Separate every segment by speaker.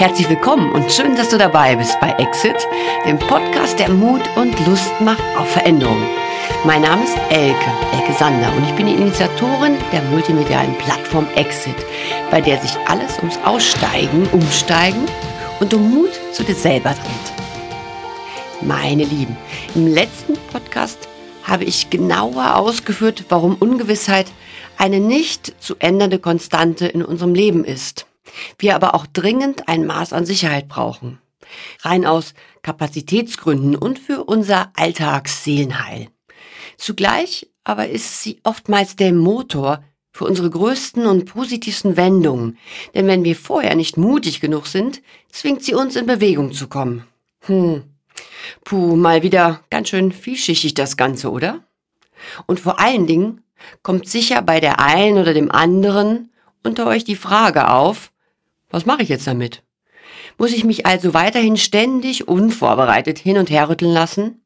Speaker 1: Herzlich willkommen und schön, dass du dabei bist bei Exit, dem Podcast, der Mut und Lust macht auf Veränderung. Mein Name ist Elke, Elke Sander und ich bin die Initiatorin der multimedialen Plattform Exit, bei der sich alles ums Aussteigen, Umsteigen und um Mut zu dir selber dreht. Meine Lieben, im letzten Podcast habe ich genauer ausgeführt, warum Ungewissheit eine nicht zu ändernde Konstante in unserem Leben ist. Wir aber auch dringend ein Maß an Sicherheit brauchen. Rein aus Kapazitätsgründen und für unser Alltagsseelenheil. Zugleich aber ist sie oftmals der Motor für unsere größten und positivsten Wendungen. Denn wenn wir vorher nicht mutig genug sind, zwingt sie uns in Bewegung zu kommen. Hm. Puh, mal wieder ganz schön vielschichtig das Ganze, oder? Und vor allen Dingen kommt sicher bei der einen oder dem anderen unter euch die Frage auf, was mache ich jetzt damit? Muss ich mich also weiterhin ständig unvorbereitet hin und her rütteln lassen?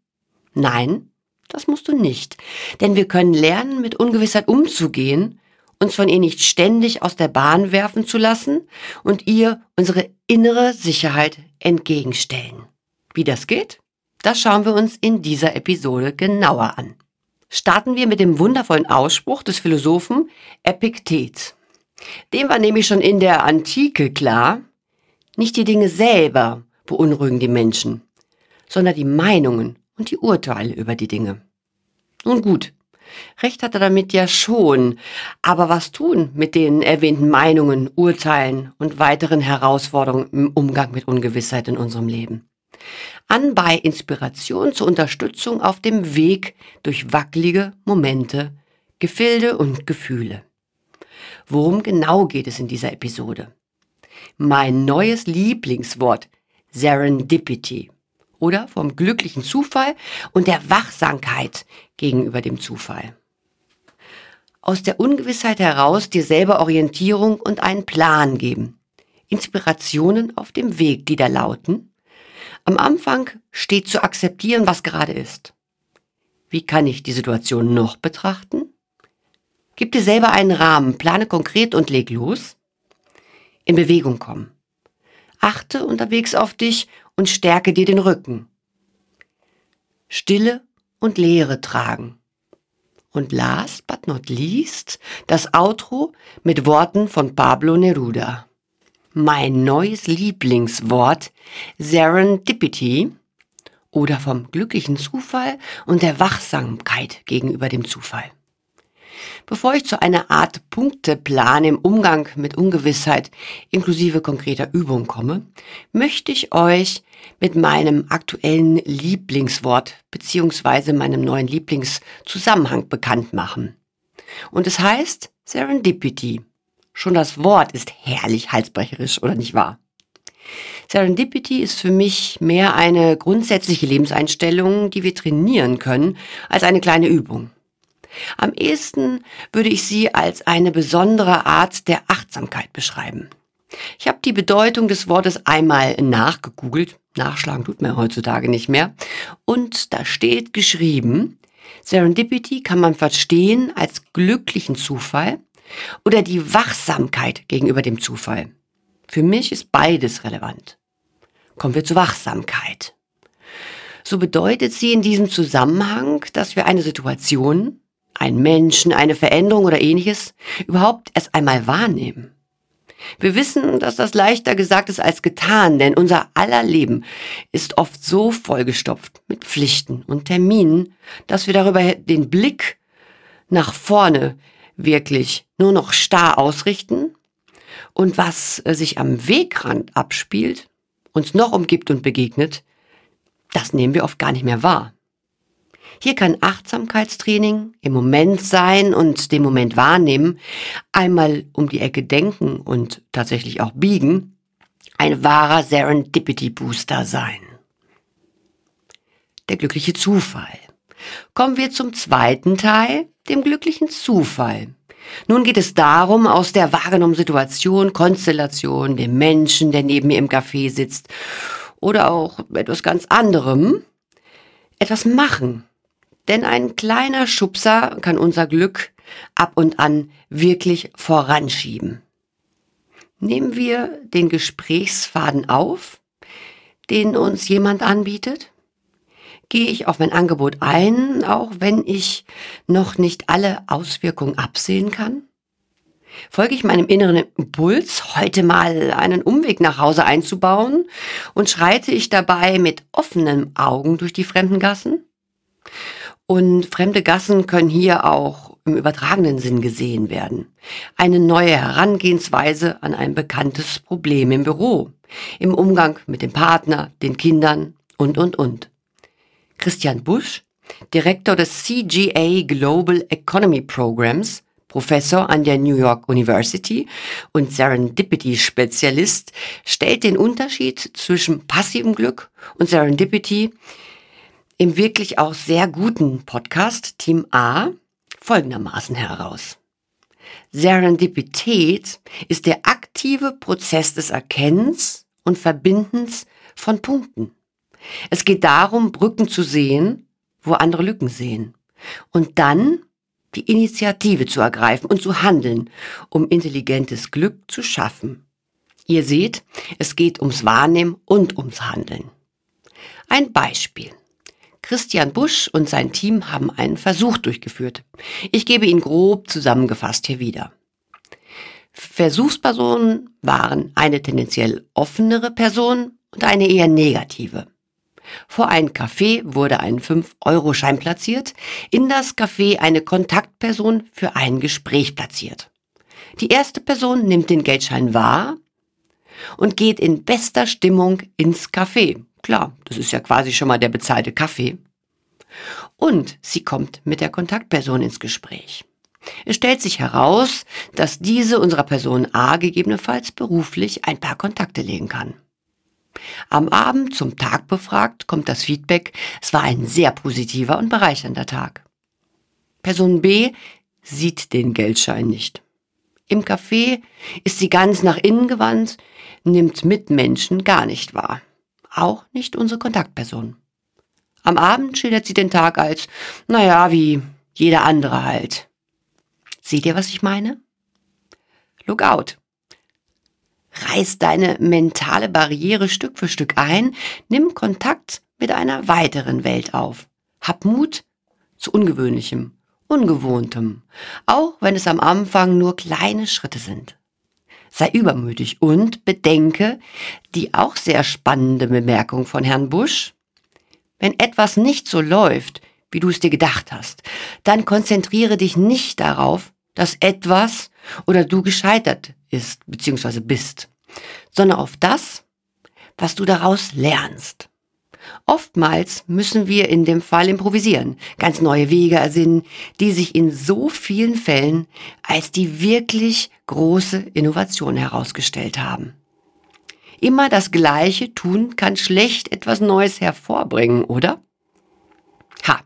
Speaker 1: Nein, das musst du nicht. Denn wir können lernen, mit Ungewissheit umzugehen, uns von ihr nicht ständig aus der Bahn werfen zu lassen und ihr unsere innere Sicherheit entgegenstellen. Wie das geht? Das schauen wir uns in dieser Episode genauer an. Starten wir mit dem wundervollen Ausspruch des Philosophen Epiktet. Dem war nämlich schon in der Antike klar, nicht die Dinge selber beunruhigen die Menschen, sondern die Meinungen und die Urteile über die Dinge. Nun gut, recht hat er damit ja schon, aber was tun mit den erwähnten Meinungen, Urteilen und weiteren Herausforderungen im Umgang mit Ungewissheit in unserem Leben? An bei Inspiration zur Unterstützung auf dem Weg durch wackelige Momente, Gefilde und Gefühle. Worum genau geht es in dieser Episode? Mein neues Lieblingswort Serendipity oder vom glücklichen Zufall und der Wachsamkeit gegenüber dem Zufall. Aus der Ungewissheit heraus dir selber Orientierung und einen Plan geben. Inspirationen auf dem Weg, die da lauten. Am Anfang steht zu akzeptieren, was gerade ist. Wie kann ich die Situation noch betrachten? Gib dir selber einen Rahmen, plane konkret und leg los. In Bewegung kommen. Achte unterwegs auf dich und stärke dir den Rücken. Stille und Leere tragen. Und last but not least das Outro mit Worten von Pablo Neruda. Mein neues Lieblingswort Serendipity oder vom glücklichen Zufall und der Wachsamkeit gegenüber dem Zufall. Bevor ich zu einer Art Punkteplan im Umgang mit Ungewissheit inklusive konkreter Übung komme, möchte ich euch mit meinem aktuellen Lieblingswort beziehungsweise meinem neuen Lieblingszusammenhang bekannt machen. Und es heißt Serendipity. Schon das Wort ist herrlich halsbrecherisch, oder nicht wahr? Serendipity ist für mich mehr eine grundsätzliche Lebenseinstellung, die wir trainieren können, als eine kleine Übung. Am ehesten würde ich sie als eine besondere Art der Achtsamkeit beschreiben. Ich habe die Bedeutung des Wortes einmal nachgegoogelt, nachschlagen tut man heutzutage nicht mehr, und da steht geschrieben, Serendipity kann man verstehen als glücklichen Zufall oder die Wachsamkeit gegenüber dem Zufall. Für mich ist beides relevant. Kommen wir zur Wachsamkeit. So bedeutet sie in diesem Zusammenhang, dass wir eine Situation, einen Menschen, eine Veränderung oder ähnliches überhaupt erst einmal wahrnehmen. Wir wissen, dass das leichter gesagt ist als getan, denn unser aller Leben ist oft so vollgestopft mit Pflichten und Terminen, dass wir darüber den Blick nach vorne wirklich nur noch starr ausrichten und was sich am Wegrand abspielt, uns noch umgibt und begegnet, das nehmen wir oft gar nicht mehr wahr. Hier kann Achtsamkeitstraining im Moment sein und den Moment wahrnehmen, einmal um die Ecke denken und tatsächlich auch biegen, ein wahrer Serendipity Booster sein. Der glückliche Zufall. Kommen wir zum zweiten Teil, dem glücklichen Zufall. Nun geht es darum, aus der wahrgenommenen Situation, Konstellation, dem Menschen, der neben mir im Café sitzt, oder auch etwas ganz anderem, etwas machen, denn ein kleiner Schubser kann unser Glück ab und an wirklich voranschieben. Nehmen wir den Gesprächsfaden auf, den uns jemand anbietet? Gehe ich auf mein Angebot ein, auch wenn ich noch nicht alle Auswirkungen absehen kann? Folge ich meinem inneren Impuls, heute mal einen Umweg nach Hause einzubauen und schreite ich dabei mit offenen Augen durch die fremden Gassen? Und fremde Gassen können hier auch im übertragenen Sinn gesehen werden. Eine neue Herangehensweise an ein bekanntes Problem im Büro, im Umgang mit dem Partner, den Kindern und, und, und. Christian Busch, Direktor des CGA Global Economy Programs, Professor an der New York University und Serendipity-Spezialist, stellt den Unterschied zwischen passivem Glück und Serendipity im wirklich auch sehr guten Podcast Team A folgendermaßen heraus. Serendipität ist der aktive Prozess des Erkennens und Verbindens von Punkten. Es geht darum, Brücken zu sehen, wo andere Lücken sehen. Und dann die Initiative zu ergreifen und zu handeln, um intelligentes Glück zu schaffen. Ihr seht, es geht ums Wahrnehmen und ums Handeln. Ein Beispiel. Christian Busch und sein Team haben einen Versuch durchgeführt. Ich gebe ihn grob zusammengefasst hier wieder. Versuchspersonen waren eine tendenziell offenere Person und eine eher negative. Vor ein Café wurde ein 5-Euro-Schein platziert, in das Café eine Kontaktperson für ein Gespräch platziert. Die erste Person nimmt den Geldschein wahr und geht in bester Stimmung ins Café. Klar, das ist ja quasi schon mal der bezahlte Kaffee. Und sie kommt mit der Kontaktperson ins Gespräch. Es stellt sich heraus, dass diese unserer Person A gegebenenfalls beruflich ein paar Kontakte legen kann. Am Abend zum Tag befragt kommt das Feedback, es war ein sehr positiver und bereichernder Tag. Person B sieht den Geldschein nicht. Im Café ist sie ganz nach innen gewandt, nimmt Mitmenschen gar nicht wahr. Auch nicht unsere Kontaktperson. Am Abend schildert sie den Tag als, naja, wie jeder andere halt. Seht ihr, was ich meine? Look out. Reiß deine mentale Barriere Stück für Stück ein, nimm Kontakt mit einer weiteren Welt auf. Hab Mut zu Ungewöhnlichem, Ungewohntem, auch wenn es am Anfang nur kleine Schritte sind. Sei übermütig und bedenke die auch sehr spannende Bemerkung von Herrn Busch. Wenn etwas nicht so läuft, wie du es dir gedacht hast, dann konzentriere dich nicht darauf, dass etwas oder du gescheitert ist bzw. bist, sondern auf das, was du daraus lernst. Oftmals müssen wir in dem Fall improvisieren, ganz neue Wege ersinnen, die sich in so vielen Fällen als die wirklich große Innovation herausgestellt haben. Immer das Gleiche tun kann schlecht etwas Neues hervorbringen, oder? Ha,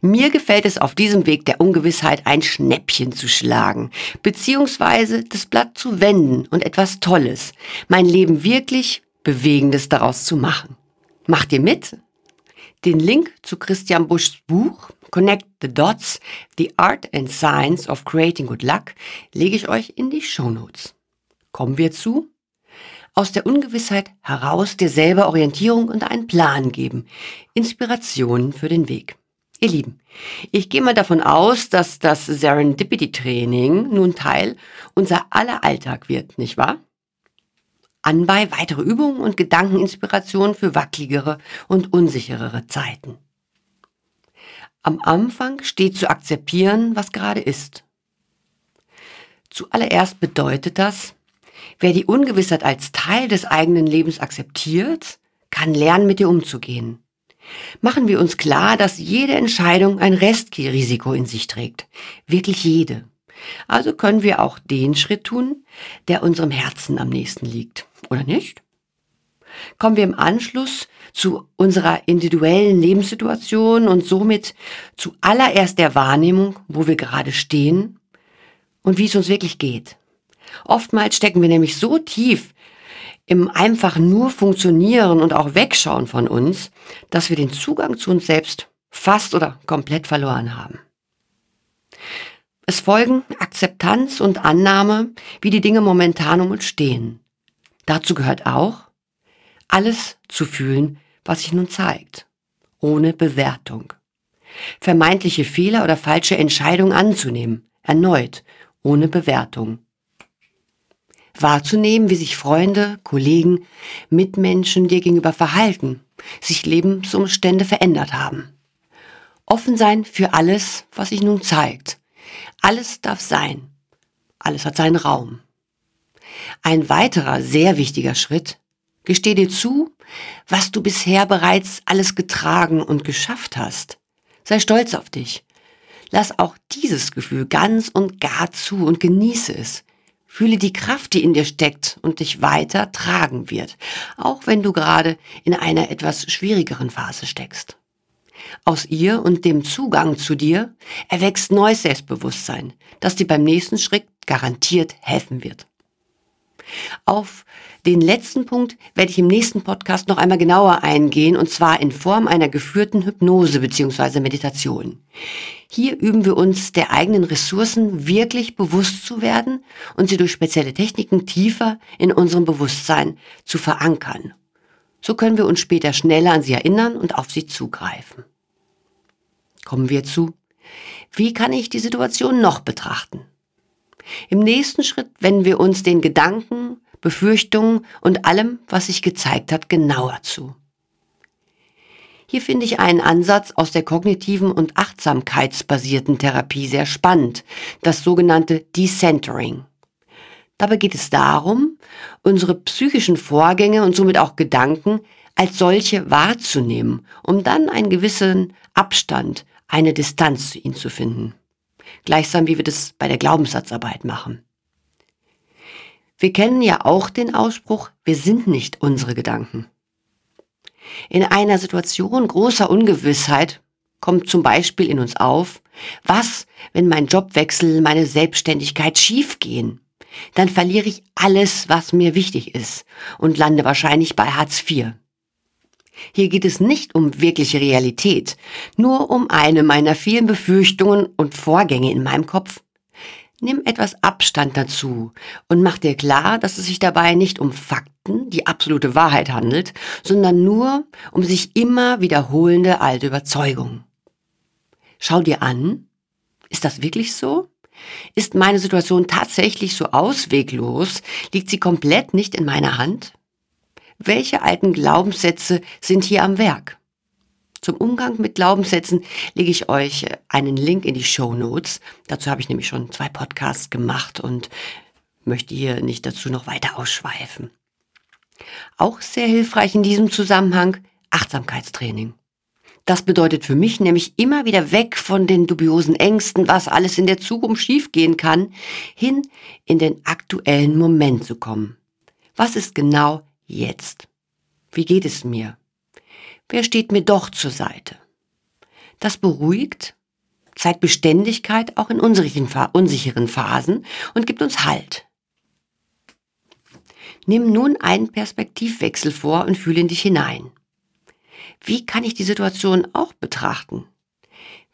Speaker 1: mir gefällt es auf diesem Weg der Ungewissheit ein Schnäppchen zu schlagen, beziehungsweise das Blatt zu wenden und etwas Tolles, mein Leben wirklich Bewegendes daraus zu machen. Macht ihr mit? Den Link zu Christian Buschs Buch Connect the Dots, The Art and Science of Creating Good Luck lege ich euch in die Show Notes. Kommen wir zu aus der Ungewissheit heraus dir selber Orientierung und einen Plan geben, Inspirationen für den Weg. Ihr Lieben, ich gehe mal davon aus, dass das Serendipity-Training nun Teil unser aller Alltag wird, nicht wahr? Anbei weitere Übungen und Gedankeninspirationen für wackeligere und unsicherere Zeiten. Am Anfang steht zu akzeptieren, was gerade ist. Zuallererst bedeutet das, wer die Ungewissheit als Teil des eigenen Lebens akzeptiert, kann lernen, mit ihr umzugehen. Machen wir uns klar, dass jede Entscheidung ein Restrisiko in sich trägt. Wirklich jede. Also können wir auch den Schritt tun, der unserem Herzen am nächsten liegt. Oder nicht? Kommen wir im Anschluss zu unserer individuellen Lebenssituation und somit zu allererst der Wahrnehmung, wo wir gerade stehen und wie es uns wirklich geht. Oftmals stecken wir nämlich so tief im einfach nur Funktionieren und auch Wegschauen von uns, dass wir den Zugang zu uns selbst fast oder komplett verloren haben. Es folgen Akzeptanz und Annahme, wie die Dinge momentan um uns stehen. Dazu gehört auch, alles zu fühlen, was sich nun zeigt, ohne Bewertung. Vermeintliche Fehler oder falsche Entscheidungen anzunehmen, erneut, ohne Bewertung. Wahrzunehmen, wie sich Freunde, Kollegen, Mitmenschen dir gegenüber verhalten, sich Lebensumstände verändert haben. Offen sein für alles, was sich nun zeigt. Alles darf sein. Alles hat seinen Raum. Ein weiterer sehr wichtiger Schritt, gesteh dir zu, was du bisher bereits alles getragen und geschafft hast. Sei stolz auf dich. Lass auch dieses Gefühl ganz und gar zu und genieße es. Fühle die Kraft, die in dir steckt und dich weiter tragen wird, auch wenn du gerade in einer etwas schwierigeren Phase steckst. Aus ihr und dem Zugang zu dir erwächst neues Selbstbewusstsein, das dir beim nächsten Schritt garantiert helfen wird. Auf den letzten Punkt werde ich im nächsten Podcast noch einmal genauer eingehen, und zwar in Form einer geführten Hypnose bzw. Meditation. Hier üben wir uns der eigenen Ressourcen wirklich bewusst zu werden und sie durch spezielle Techniken tiefer in unserem Bewusstsein zu verankern. So können wir uns später schneller an sie erinnern und auf sie zugreifen. Kommen wir zu, wie kann ich die Situation noch betrachten? Im nächsten Schritt wenden wir uns den Gedanken, Befürchtungen und allem, was sich gezeigt hat, genauer zu. Hier finde ich einen Ansatz aus der kognitiven und achtsamkeitsbasierten Therapie sehr spannend, das sogenannte Decentering. Dabei geht es darum, unsere psychischen Vorgänge und somit auch Gedanken als solche wahrzunehmen, um dann einen gewissen Abstand eine Distanz zu ihnen zu finden. Gleichsam wie wir das bei der Glaubenssatzarbeit machen. Wir kennen ja auch den Ausspruch, wir sind nicht unsere Gedanken. In einer Situation großer Ungewissheit kommt zum Beispiel in uns auf, was, wenn mein Jobwechsel, meine Selbstständigkeit schiefgehen? Dann verliere ich alles, was mir wichtig ist und lande wahrscheinlich bei Hartz IV. Hier geht es nicht um wirkliche Realität, nur um eine meiner vielen Befürchtungen und Vorgänge in meinem Kopf. Nimm etwas Abstand dazu und mach dir klar, dass es sich dabei nicht um Fakten, die absolute Wahrheit handelt, sondern nur um sich immer wiederholende alte Überzeugungen. Schau dir an, ist das wirklich so? Ist meine Situation tatsächlich so ausweglos? Liegt sie komplett nicht in meiner Hand? Welche alten Glaubenssätze sind hier am Werk? Zum Umgang mit Glaubenssätzen lege ich euch einen Link in die Show Notes. Dazu habe ich nämlich schon zwei Podcasts gemacht und möchte hier nicht dazu noch weiter ausschweifen. Auch sehr hilfreich in diesem Zusammenhang Achtsamkeitstraining. Das bedeutet für mich nämlich immer wieder weg von den dubiosen Ängsten, was alles in der Zukunft schiefgehen kann, hin in den aktuellen Moment zu kommen. Was ist genau jetzt? Wie geht es mir? Wer steht mir doch zur Seite? Das beruhigt, zeigt Beständigkeit auch in unsicheren Phasen und gibt uns Halt. Nimm nun einen Perspektivwechsel vor und fühle in dich hinein. Wie kann ich die Situation auch betrachten?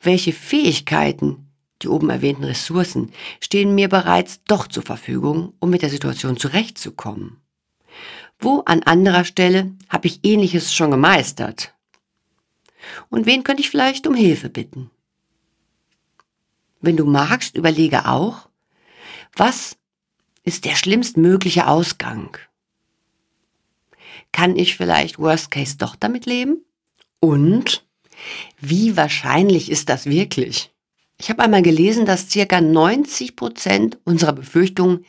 Speaker 1: Welche Fähigkeiten, die oben erwähnten Ressourcen, stehen mir bereits doch zur Verfügung, um mit der Situation zurechtzukommen? Wo an anderer Stelle habe ich ähnliches schon gemeistert? Und wen könnte ich vielleicht um Hilfe bitten? Wenn du magst, überlege auch, was ist der schlimmstmögliche Ausgang? Kann ich vielleicht Worst Case doch damit leben? Und wie wahrscheinlich ist das wirklich? Ich habe einmal gelesen, dass circa 90 Prozent unserer Befürchtungen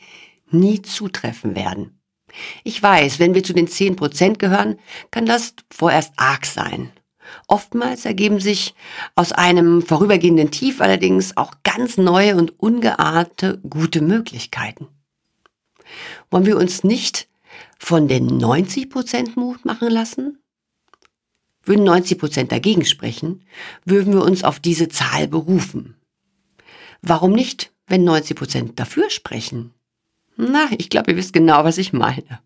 Speaker 1: nie zutreffen werden. Ich weiß, wenn wir zu den 10 Prozent gehören, kann das vorerst arg sein. Oftmals ergeben sich aus einem vorübergehenden Tief allerdings auch ganz neue und ungeahnte gute Möglichkeiten. Wollen wir uns nicht von den 90 Prozent Mut machen lassen? Würden 90 Prozent dagegen sprechen, würden wir uns auf diese Zahl berufen. Warum nicht, wenn 90 Prozent dafür sprechen? Na, ich glaube, ihr wisst genau, was ich meine.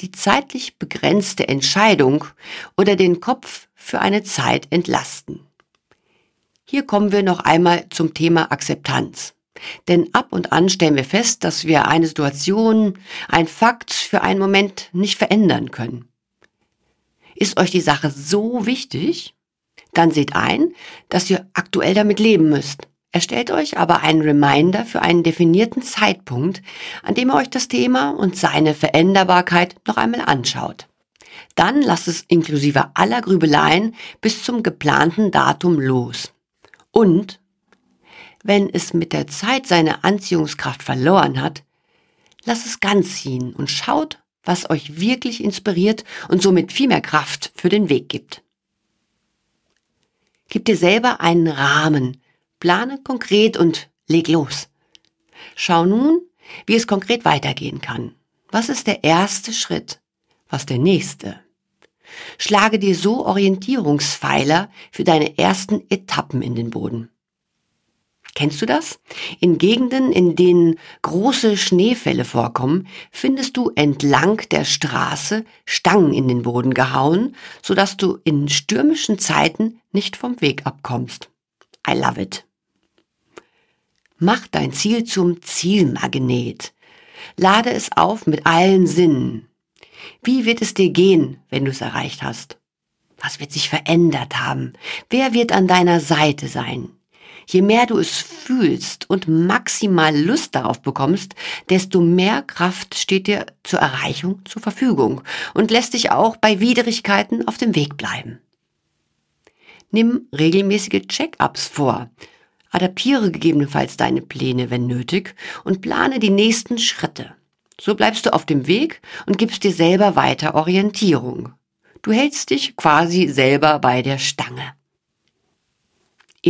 Speaker 1: Die zeitlich begrenzte Entscheidung oder den Kopf für eine Zeit entlasten. Hier kommen wir noch einmal zum Thema Akzeptanz. Denn ab und an stellen wir fest, dass wir eine Situation, ein Fakt für einen Moment nicht verändern können. Ist euch die Sache so wichtig? Dann seht ein, dass ihr aktuell damit leben müsst. Erstellt euch aber einen Reminder für einen definierten Zeitpunkt, an dem ihr euch das Thema und seine Veränderbarkeit noch einmal anschaut. Dann lasst es inklusive aller Grübeleien bis zum geplanten Datum los. Und wenn es mit der Zeit seine Anziehungskraft verloren hat, lasst es ganz ziehen und schaut, was euch wirklich inspiriert und somit viel mehr Kraft für den Weg gibt. Gib dir selber einen Rahmen, plane konkret und leg los. Schau nun, wie es konkret weitergehen kann. Was ist der erste Schritt? Was der nächste? Schlage dir so Orientierungspfeiler für deine ersten Etappen in den Boden. Kennst du das? In Gegenden, in denen große Schneefälle vorkommen, findest du entlang der Straße Stangen in den Boden gehauen, sodass du in stürmischen Zeiten nicht vom Weg abkommst. I love it. Mach dein Ziel zum Zielmagnet. Lade es auf mit allen Sinnen. Wie wird es dir gehen, wenn du es erreicht hast? Was wird sich verändert haben? Wer wird an deiner Seite sein? Je mehr du es fühlst und maximal Lust darauf bekommst, desto mehr Kraft steht dir zur Erreichung zur Verfügung und lässt dich auch bei Widrigkeiten auf dem Weg bleiben. Nimm regelmäßige Check-ups vor. Adaptiere gegebenenfalls deine Pläne, wenn nötig, und plane die nächsten Schritte. So bleibst du auf dem Weg und gibst dir selber weiter Orientierung. Du hältst dich quasi selber bei der Stange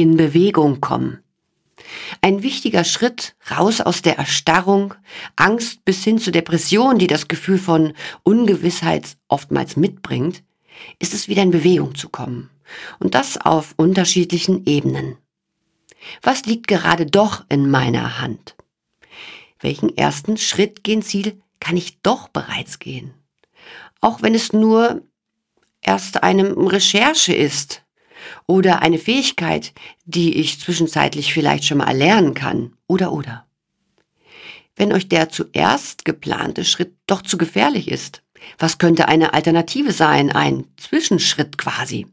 Speaker 1: in Bewegung kommen. Ein wichtiger Schritt raus aus der Erstarrung, Angst bis hin zu Depression, die das Gefühl von Ungewissheit oftmals mitbringt, ist es wieder in Bewegung zu kommen. Und das auf unterschiedlichen Ebenen. Was liegt gerade doch in meiner Hand? Welchen ersten Schritt gen Ziel kann ich doch bereits gehen? Auch wenn es nur erst eine Recherche ist, oder eine Fähigkeit, die ich zwischenzeitlich vielleicht schon mal erlernen kann oder oder. Wenn euch der zuerst geplante Schritt doch zu gefährlich ist, was könnte eine Alternative sein, ein Zwischenschritt quasi?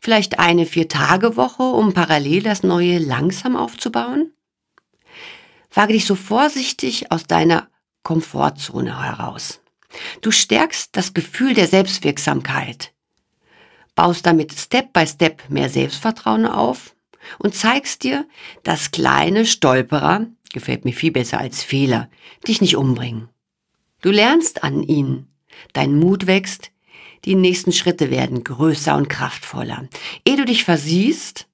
Speaker 1: Vielleicht eine Vier-Tage-Woche, um parallel das Neue langsam aufzubauen? Wage dich so vorsichtig aus deiner Komfortzone heraus. Du stärkst das Gefühl der Selbstwirksamkeit, baust damit Step by Step mehr Selbstvertrauen auf und zeigst dir, dass kleine Stolperer, gefällt mir viel besser als Fehler, dich nicht umbringen. Du lernst an ihnen, dein Mut wächst, die nächsten Schritte werden größer und kraftvoller. Ehe du dich versiehst,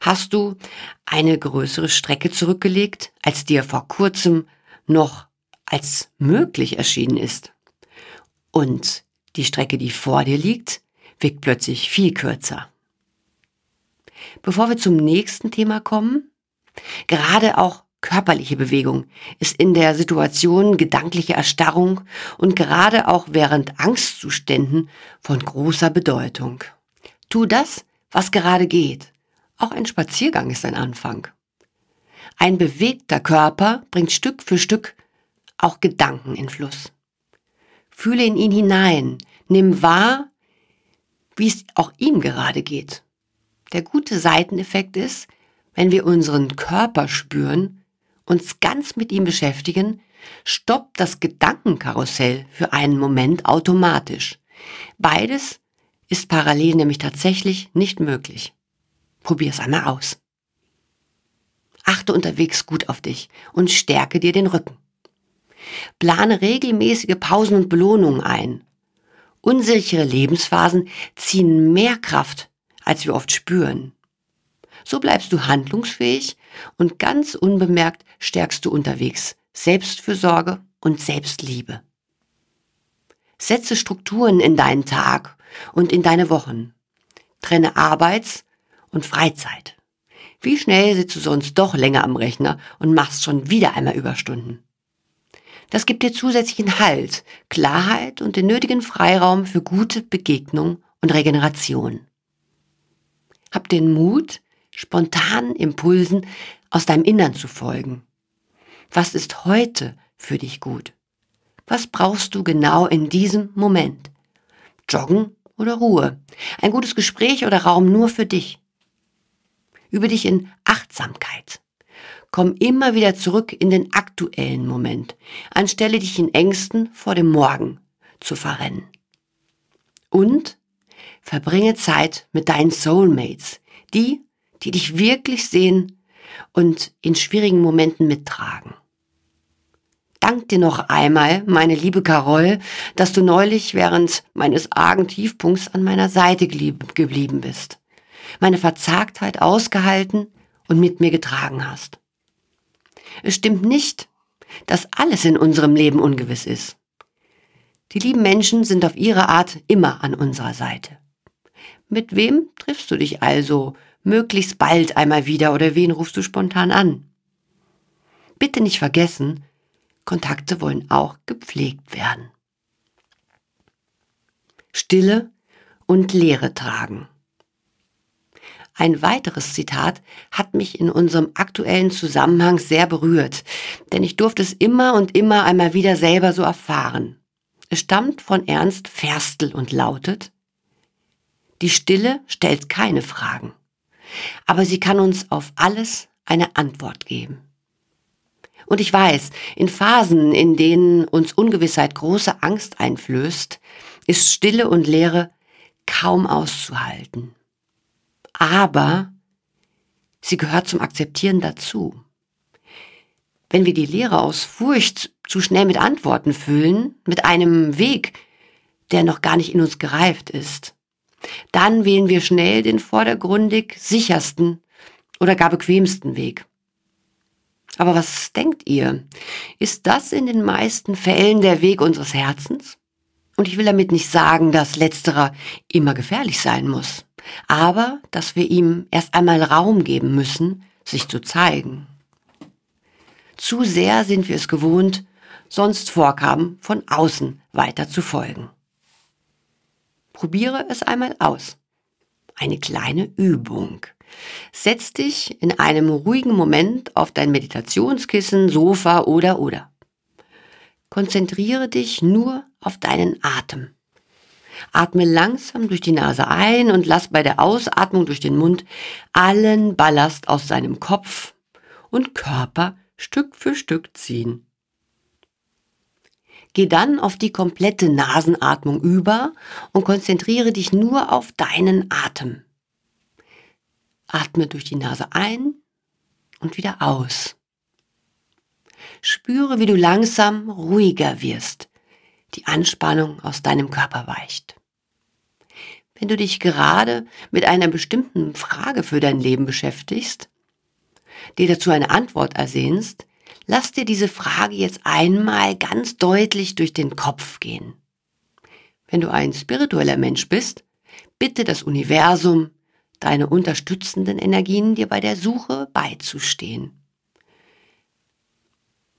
Speaker 1: hast du eine größere Strecke zurückgelegt, als dir vor kurzem noch als möglich erschienen ist. Und die Strecke, die vor dir liegt, wirkt plötzlich viel kürzer. Bevor wir zum nächsten Thema kommen, gerade auch körperliche Bewegung ist in der Situation gedankliche Erstarrung und gerade auch während Angstzuständen von großer Bedeutung. Tu das, was gerade geht. Auch ein Spaziergang ist ein Anfang. Ein bewegter Körper bringt Stück für Stück auch Gedanken in Fluss. Fühle in ihn hinein, nimm wahr, wie es auch ihm gerade geht. Der gute Seiteneffekt ist, wenn wir unseren Körper spüren, uns ganz mit ihm beschäftigen, stoppt das Gedankenkarussell für einen Moment automatisch. Beides ist parallel nämlich tatsächlich nicht möglich. Probier es einmal aus. Achte unterwegs gut auf dich und stärke dir den Rücken. Plane regelmäßige Pausen und Belohnungen ein Unsichere Lebensphasen ziehen mehr Kraft, als wir oft spüren. So bleibst du handlungsfähig und ganz unbemerkt stärkst du unterwegs Selbstfürsorge und Selbstliebe. Setze Strukturen in deinen Tag und in deine Wochen. Trenne Arbeits- und Freizeit. Wie schnell sitzt du sonst doch länger am Rechner und machst schon wieder einmal Überstunden? Das gibt dir zusätzlichen Halt, Klarheit und den nötigen Freiraum für gute Begegnung und Regeneration. Hab den Mut, spontanen Impulsen aus deinem Innern zu folgen. Was ist heute für dich gut? Was brauchst du genau in diesem Moment? Joggen oder Ruhe? Ein gutes Gespräch oder Raum nur für dich? Übe dich in Achtsamkeit. Komm immer wieder zurück in den aktuellen Moment, anstelle dich in Ängsten vor dem Morgen zu verrennen. Und verbringe Zeit mit deinen Soulmates, die, die dich wirklich sehen und in schwierigen Momenten mittragen. Dank dir noch einmal, meine liebe Carol, dass du neulich während meines argen Tiefpunkts an meiner Seite geblieben bist, meine Verzagtheit ausgehalten und mit mir getragen hast. Es stimmt nicht, dass alles in unserem Leben ungewiss ist. Die lieben Menschen sind auf ihre Art immer an unserer Seite. Mit wem triffst du dich also möglichst bald einmal wieder oder wen rufst du spontan an? Bitte nicht vergessen, Kontakte wollen auch gepflegt werden. Stille und Leere tragen. Ein weiteres Zitat hat mich in unserem aktuellen Zusammenhang sehr berührt, denn ich durfte es immer und immer einmal wieder selber so erfahren. Es stammt von Ernst Ferstel und lautet, die Stille stellt keine Fragen, aber sie kann uns auf alles eine Antwort geben. Und ich weiß, in Phasen, in denen uns Ungewissheit große Angst einflößt, ist Stille und Leere kaum auszuhalten aber sie gehört zum Akzeptieren dazu. Wenn wir die Lehre aus Furcht zu schnell mit Antworten füllen, mit einem Weg, der noch gar nicht in uns gereift ist, dann wählen wir schnell den vordergründig sichersten oder gar bequemsten Weg. Aber was denkt ihr? Ist das in den meisten Fällen der Weg unseres Herzens? Und ich will damit nicht sagen, dass letzterer immer gefährlich sein muss aber dass wir ihm erst einmal Raum geben müssen, sich zu zeigen. Zu sehr sind wir es gewohnt, sonst Vorgaben von außen weiter zu folgen. Probiere es einmal aus. Eine kleine Übung. Setz dich in einem ruhigen Moment auf dein Meditationskissen, Sofa oder oder. Konzentriere dich nur auf deinen Atem. Atme langsam durch die Nase ein und lass bei der Ausatmung durch den Mund allen Ballast aus seinem Kopf und Körper Stück für Stück ziehen. Geh dann auf die komplette Nasenatmung über und konzentriere dich nur auf deinen Atem. Atme durch die Nase ein und wieder aus. Spüre, wie du langsam ruhiger wirst, die Anspannung aus deinem Körper weicht. Wenn du dich gerade mit einer bestimmten Frage für dein Leben beschäftigst, dir dazu eine Antwort ersehnst, lass dir diese Frage jetzt einmal ganz deutlich durch den Kopf gehen. Wenn du ein spiritueller Mensch bist, bitte das Universum, deine unterstützenden Energien dir bei der Suche beizustehen.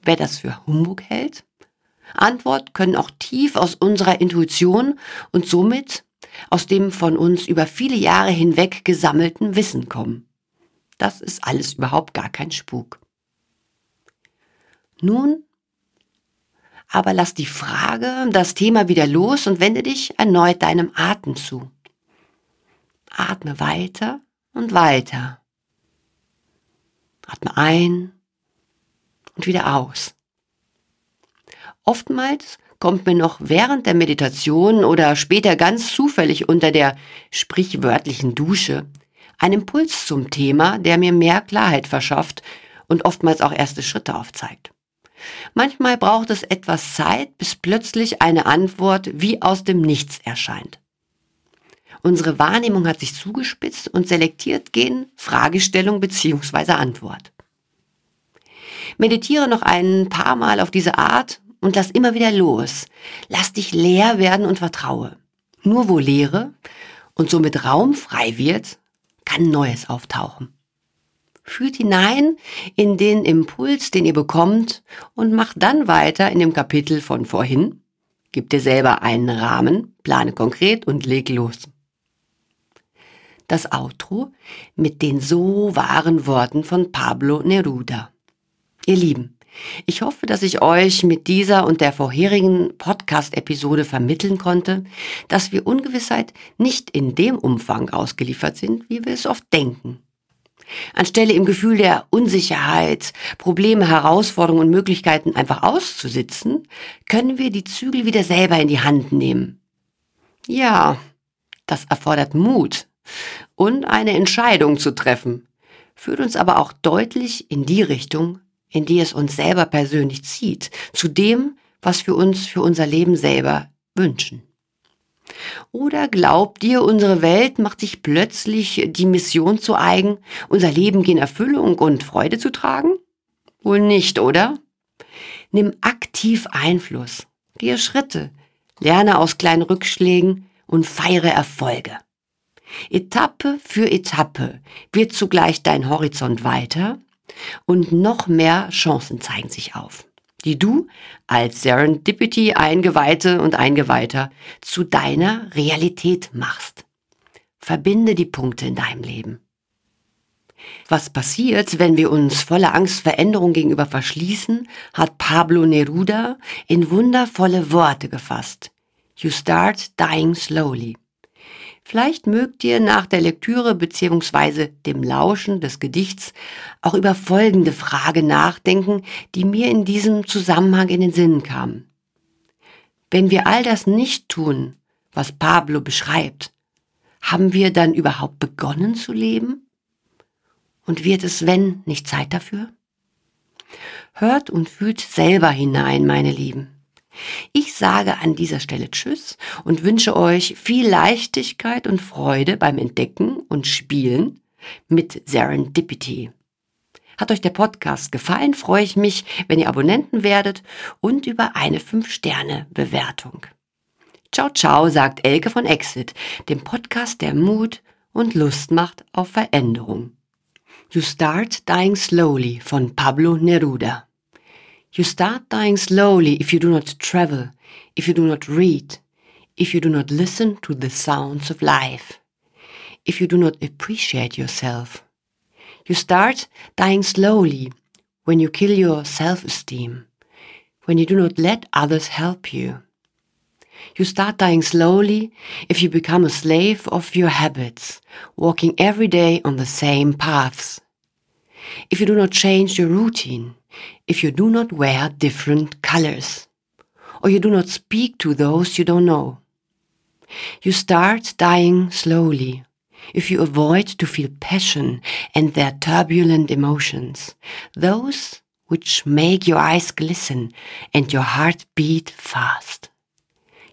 Speaker 1: Wer das für Humbug hält, Antwort können auch tief aus unserer Intuition und somit aus dem von uns über viele Jahre hinweg gesammelten Wissen kommen. Das ist alles überhaupt gar kein Spuk. Nun aber lass die Frage, das Thema wieder los und wende dich erneut deinem Atem zu. Atme weiter und weiter. Atme ein und wieder aus. Oftmals kommt mir noch während der Meditation oder später ganz zufällig unter der sprichwörtlichen Dusche ein Impuls zum Thema, der mir mehr Klarheit verschafft und oftmals auch erste Schritte aufzeigt. Manchmal braucht es etwas Zeit, bis plötzlich eine Antwort wie aus dem Nichts erscheint. Unsere Wahrnehmung hat sich zugespitzt und selektiert gehen Fragestellung bzw. Antwort. Meditiere noch ein paar Mal auf diese Art und lass immer wieder los. Lass dich leer werden und vertraue. Nur wo Leere und somit Raum frei wird, kann Neues auftauchen. Fühlt hinein in den Impuls, den ihr bekommt und macht dann weiter in dem Kapitel von vorhin. Gib dir selber einen Rahmen, plane konkret und leg los. das Outro mit den so wahren Worten von Pablo Neruda. Ihr Lieben, ich hoffe, dass ich euch mit dieser und der vorherigen Podcast-Episode vermitteln konnte, dass wir Ungewissheit nicht in dem Umfang ausgeliefert sind, wie wir es oft denken. Anstelle im Gefühl der Unsicherheit, Probleme, Herausforderungen und Möglichkeiten einfach auszusitzen, können wir die Zügel wieder selber in die Hand nehmen. Ja, das erfordert Mut und eine Entscheidung zu treffen, führt uns aber auch deutlich in die Richtung, in die es uns selber persönlich zieht, zu dem, was wir uns für unser Leben selber wünschen. Oder glaubt ihr, unsere Welt macht sich plötzlich die Mission zu eigen, unser Leben in Erfüllung und Freude zu tragen? Wohl nicht, oder? Nimm aktiv Einfluss, gehe Schritte, lerne aus kleinen Rückschlägen und feiere Erfolge. Etappe für Etappe wird zugleich dein Horizont weiter und noch mehr Chancen zeigen sich auf die du als Serendipity Eingeweihte und Eingeweihter zu deiner Realität machst. Verbinde die Punkte in deinem Leben. Was passiert, wenn wir uns voller Angst Veränderung gegenüber verschließen, hat Pablo Neruda in wundervolle Worte gefasst. You start dying slowly. Vielleicht mögt ihr nach der Lektüre bzw. dem Lauschen des Gedichts auch über folgende Frage nachdenken, die mir in diesem Zusammenhang in den Sinn kam. Wenn wir all das nicht tun, was Pablo beschreibt, haben wir dann überhaupt begonnen zu leben? Und wird es, wenn, nicht Zeit dafür? Hört und fühlt selber hinein, meine Lieben. Ich sage an dieser Stelle Tschüss und wünsche euch viel Leichtigkeit und Freude beim Entdecken und Spielen mit Serendipity. Hat euch der Podcast gefallen, freue ich mich, wenn ihr Abonnenten werdet und über eine 5-Sterne-Bewertung. Ciao, ciao, sagt Elke von Exit, dem Podcast, der Mut und Lust macht auf Veränderung. You Start Dying Slowly von Pablo Neruda. You start dying slowly if you do not travel, if you do not read, if you do not listen to the sounds of life, if you do not appreciate yourself. You start dying slowly when you kill your self-esteem, when you do not let others help you. You start dying slowly if you become a slave of your habits, walking every day on the same paths. If you do not change your routine, if you do not wear different colors, or you do not speak to those you don't know. You start dying slowly if you avoid to feel passion and their turbulent emotions, those which make your eyes glisten and your heart beat fast.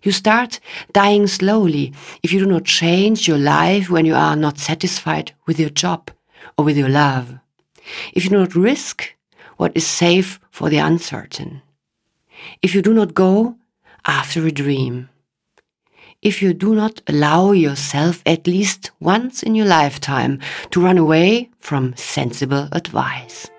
Speaker 1: You start dying slowly if you do not change your life when you are not satisfied with your job or with your love. If you do not risk what is safe for the uncertain. If you do not go after a dream, if you do not allow yourself at least once in your lifetime to run away from sensible advice.